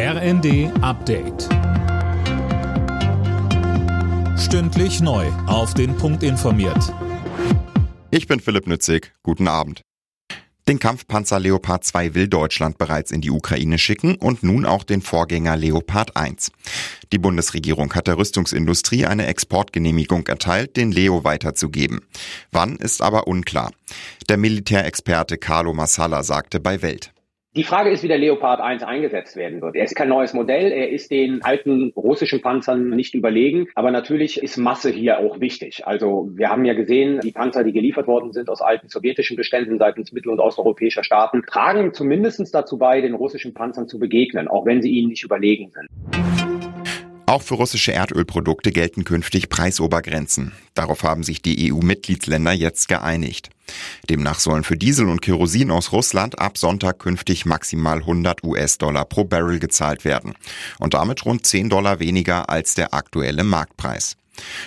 RND Update. Stündlich neu. Auf den Punkt informiert. Ich bin Philipp Nützig. Guten Abend. Den Kampfpanzer Leopard 2 will Deutschland bereits in die Ukraine schicken und nun auch den Vorgänger Leopard 1. Die Bundesregierung hat der Rüstungsindustrie eine Exportgenehmigung erteilt, den Leo weiterzugeben. Wann ist aber unklar. Der Militärexperte Carlo Massala sagte bei Welt. Die Frage ist, wie der Leopard 1 eingesetzt werden wird. Er ist kein neues Modell, er ist den alten russischen Panzern nicht überlegen, aber natürlich ist Masse hier auch wichtig. Also wir haben ja gesehen, die Panzer, die geliefert worden sind aus alten sowjetischen Beständen seitens mittel- und osteuropäischer Staaten, tragen zumindest dazu bei, den russischen Panzern zu begegnen, auch wenn sie ihnen nicht überlegen sind. Auch für russische Erdölprodukte gelten künftig Preisobergrenzen. Darauf haben sich die EU-Mitgliedsländer jetzt geeinigt. Demnach sollen für Diesel und Kerosin aus Russland ab Sonntag künftig maximal 100 US-Dollar pro Barrel gezahlt werden und damit rund 10 Dollar weniger als der aktuelle Marktpreis.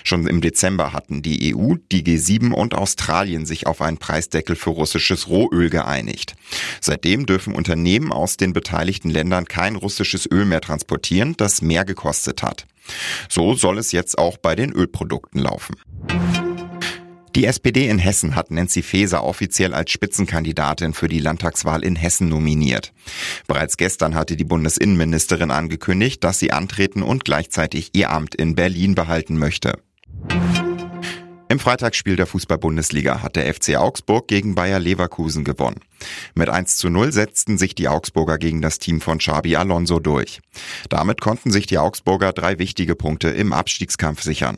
Schon im Dezember hatten die EU, die G7 und Australien sich auf einen Preisdeckel für russisches Rohöl geeinigt. Seitdem dürfen Unternehmen aus den beteiligten Ländern kein russisches Öl mehr transportieren, das mehr gekostet hat. So soll es jetzt auch bei den Ölprodukten laufen. Die SPD in Hessen hat Nancy Faeser offiziell als Spitzenkandidatin für die Landtagswahl in Hessen nominiert. Bereits gestern hatte die Bundesinnenministerin angekündigt, dass sie antreten und gleichzeitig ihr Amt in Berlin behalten möchte. Im Freitagsspiel der Fußball-Bundesliga hat der FC Augsburg gegen Bayer Leverkusen gewonnen. Mit 1 zu 0 setzten sich die Augsburger gegen das Team von Xabi Alonso durch. Damit konnten sich die Augsburger drei wichtige Punkte im Abstiegskampf sichern.